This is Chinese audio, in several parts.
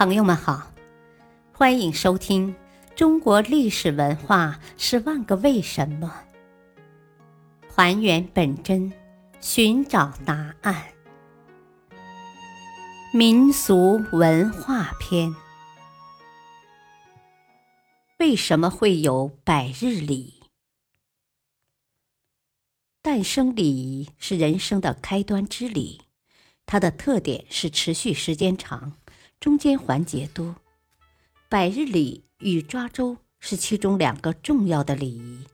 朋友们好，欢迎收听《中国历史文化十万个为什么》，还原本真，寻找答案。民俗文化篇：为什么会有百日礼？诞生礼仪是人生的开端之礼，它的特点是持续时间长。中间环节多，百日礼与抓周是其中两个重要的礼仪。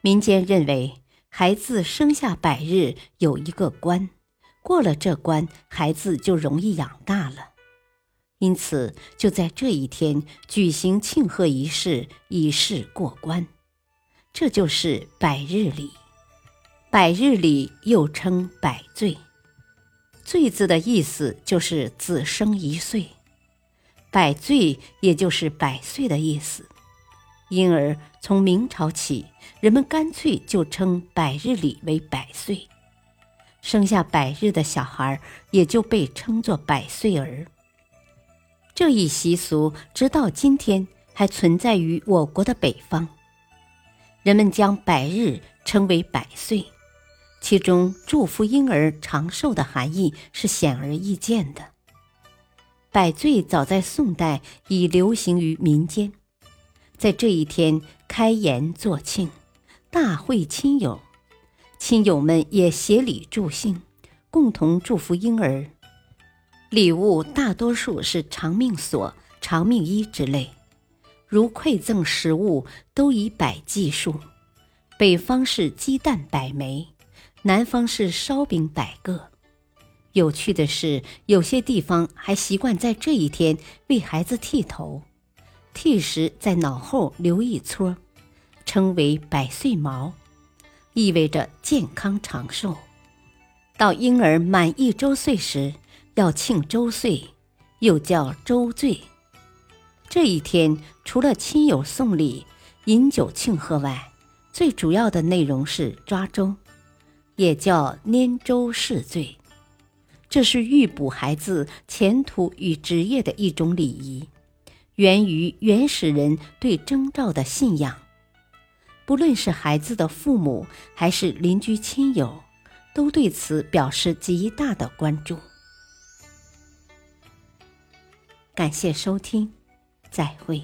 民间认为，孩子生下百日有一个关，过了这关，孩子就容易养大了，因此就在这一天举行庆贺仪式，以示过关。这就是百日礼。百日礼又称百岁。岁字的意思就是子生一岁，百岁也就是百岁的意思。因而从明朝起，人们干脆就称百日礼为百岁，生下百日的小孩也就被称作百岁儿。这一习俗直到今天还存在于我国的北方，人们将百日称为百岁。其中祝福婴儿长寿的含义是显而易见的。百岁早在宋代已流行于民间，在这一天开筵作庆，大会亲友，亲友们也协礼助兴，共同祝福婴儿。礼物大多数是长命锁、长命衣之类，如馈赠食物都以百计数，北方是鸡蛋百枚。南方是烧饼百个。有趣的是，有些地方还习惯在这一天为孩子剃头，剃时在脑后留一撮，称为“百岁毛”，意味着健康长寿。到婴儿满一周岁时，要庆周岁，又叫周岁。这一天除了亲友送礼、饮酒庆贺外，最主要的内容是抓周。也叫拈周试罪，这是预卜孩子前途与职业的一种礼仪，源于原始人对征兆的信仰。不论是孩子的父母还是邻居亲友，都对此表示极大的关注。感谢收听，再会。